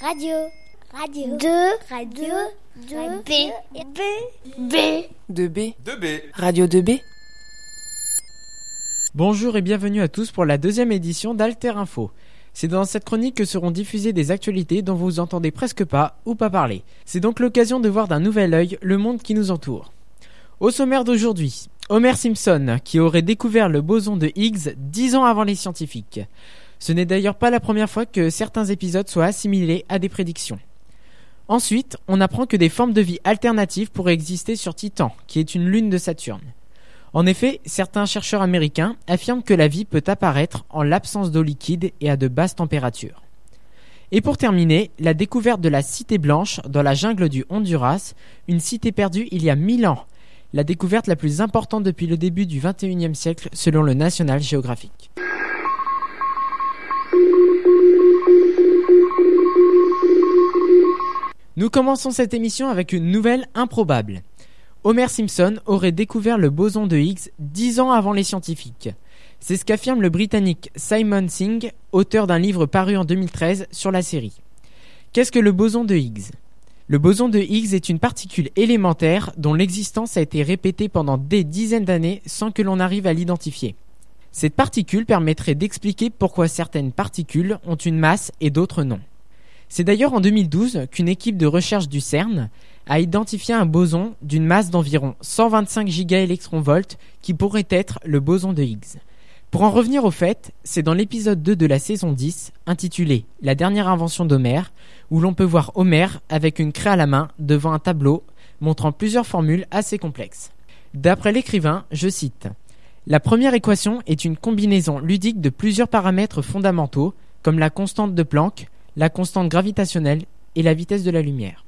Radio. Radio. 2. Radio. 2. B. B. B. 2B. 2B. Radio 2B. Bonjour et bienvenue à tous pour la deuxième édition d'Alter Info. C'est dans cette chronique que seront diffusées des actualités dont vous entendez presque pas ou pas parler. C'est donc l'occasion de voir d'un nouvel œil le monde qui nous entoure. Au sommaire d'aujourd'hui, Homer Simpson, qui aurait découvert le boson de Higgs dix ans avant les scientifiques. Ce n'est d'ailleurs pas la première fois que certains épisodes soient assimilés à des prédictions. Ensuite, on apprend que des formes de vie alternatives pourraient exister sur Titan, qui est une lune de Saturne. En effet, certains chercheurs américains affirment que la vie peut apparaître en l'absence d'eau liquide et à de basses températures. Et pour terminer, la découverte de la Cité Blanche dans la jungle du Honduras, une cité perdue il y a mille ans, la découverte la plus importante depuis le début du XXIe siècle selon le National Geographic. Nous commençons cette émission avec une nouvelle improbable. Homer Simpson aurait découvert le boson de Higgs dix ans avant les scientifiques. C'est ce qu'affirme le Britannique Simon Singh, auteur d'un livre paru en 2013 sur la série. Qu'est-ce que le boson de Higgs? Le boson de Higgs est une particule élémentaire dont l'existence a été répétée pendant des dizaines d'années sans que l'on arrive à l'identifier. Cette particule permettrait d'expliquer pourquoi certaines particules ont une masse et d'autres non. C'est d'ailleurs en 2012 qu'une équipe de recherche du CERN a identifié un boson d'une masse d'environ 125 gigaélectronvolts qui pourrait être le boson de Higgs. Pour en revenir au fait, c'est dans l'épisode 2 de la saison 10, intitulé La dernière invention d'Homer, où l'on peut voir Homer avec une craie à la main devant un tableau montrant plusieurs formules assez complexes. D'après l'écrivain, je cite La première équation est une combinaison ludique de plusieurs paramètres fondamentaux, comme la constante de Planck, la constante gravitationnelle et la vitesse de la lumière.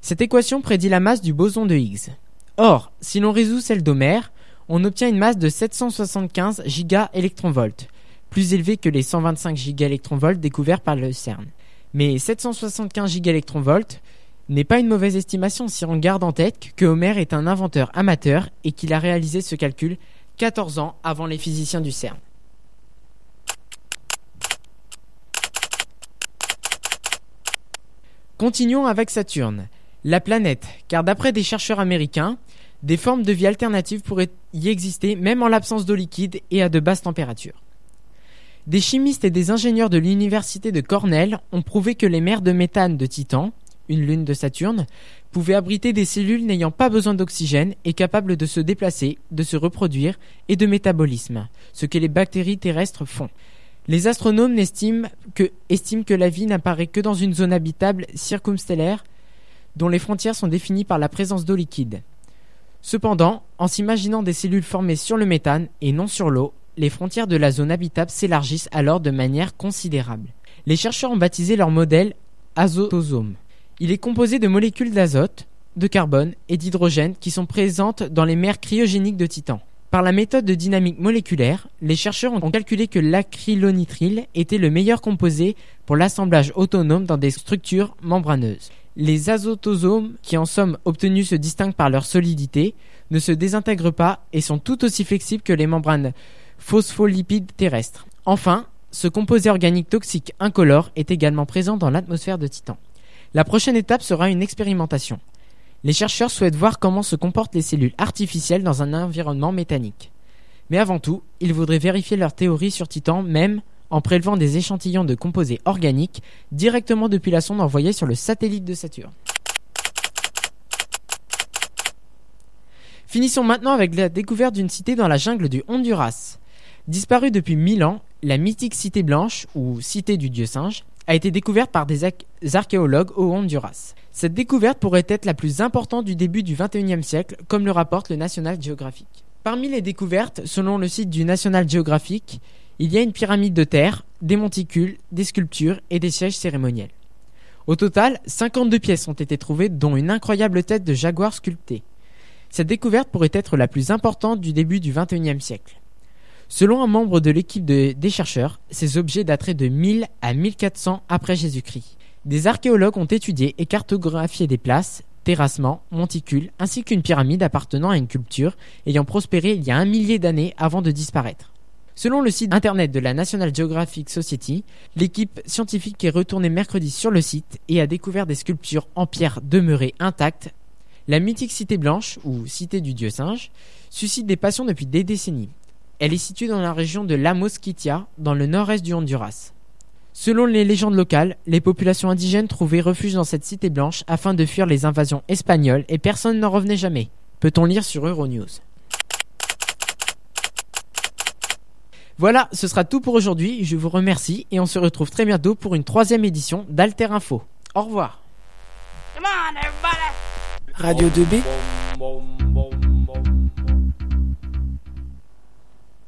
Cette équation prédit la masse du boson de Higgs. Or, si l'on résout celle d'Homer, on obtient une masse de 775 gigaélectronvolts, plus élevée que les 125 gigaélectronvolts découverts par le CERN. Mais 775 gigaélectronvolts n'est pas une mauvaise estimation si on garde en tête que Homer est un inventeur amateur et qu'il a réalisé ce calcul 14 ans avant les physiciens du CERN. Continuons avec Saturne, la planète, car d'après des chercheurs américains, des formes de vie alternatives pourraient y exister même en l'absence d'eau liquide et à de basses températures. Des chimistes et des ingénieurs de l'université de Cornell ont prouvé que les mers de méthane de Titan, une lune de Saturne, pouvaient abriter des cellules n'ayant pas besoin d'oxygène et capables de se déplacer, de se reproduire et de métabolisme, ce que les bactéries terrestres font. Les astronomes estiment que, la vie n'apparaît que dans une zone habitable circumstellaire dont les frontières sont définies par la présence d'eau liquide. Cependant, en s'imaginant des cellules formées sur le méthane et non sur l'eau, les frontières de la zone habitable s'élargissent alors de manière considérable. Les chercheurs ont baptisé leur modèle azotosome. Il est composé de molécules d'azote, de carbone et d'hydrogène qui sont présentes dans les mers cryogéniques de Titan. Par la méthode de dynamique moléculaire, les chercheurs ont calculé que l'acrylonitrile était le meilleur composé pour l'assemblage autonome dans des structures membraneuses. Les azotosomes, qui en somme obtenus se distinguent par leur solidité, ne se désintègrent pas et sont tout aussi flexibles que les membranes phospholipides terrestres. Enfin, ce composé organique toxique incolore est également présent dans l'atmosphère de Titan. La prochaine étape sera une expérimentation. Les chercheurs souhaitent voir comment se comportent les cellules artificielles dans un environnement méthanique. Mais avant tout, ils voudraient vérifier leur théorie sur Titan même en prélevant des échantillons de composés organiques directement depuis la sonde envoyée sur le satellite de Saturne. Finissons maintenant avec la découverte d'une cité dans la jungle du Honduras. Disparue depuis mille ans, la mythique cité blanche, ou cité du dieu singe, a été découverte par des archéologues au Honduras. Cette découverte pourrait être la plus importante du début du XXIe siècle, comme le rapporte le National Geographic. Parmi les découvertes, selon le site du National Geographic, il y a une pyramide de terre, des monticules, des sculptures et des sièges cérémoniels. Au total, 52 pièces ont été trouvées, dont une incroyable tête de jaguar sculptée. Cette découverte pourrait être la plus importante du début du XXIe siècle. Selon un membre de l'équipe des chercheurs, ces objets dateraient de 1000 à 1400 après Jésus-Christ. Des archéologues ont étudié et cartographié des places, terrassements, monticules, ainsi qu'une pyramide appartenant à une culture ayant prospéré il y a un millier d'années avant de disparaître. Selon le site internet de la National Geographic Society, l'équipe scientifique est retournée mercredi sur le site et a découvert des sculptures en pierre demeurées intactes. La mythique cité blanche, ou cité du dieu singe, suscite des passions depuis des décennies. Elle est située dans la région de La Mosquitia, dans le nord-est du Honduras. Selon les légendes locales, les populations indigènes trouvaient refuge dans cette cité blanche afin de fuir les invasions espagnoles et personne n'en revenait jamais. Peut-on lire sur Euronews Voilà, ce sera tout pour aujourd'hui. Je vous remercie et on se retrouve très bientôt pour une troisième édition d'Alter Info. Au revoir. Radio 2B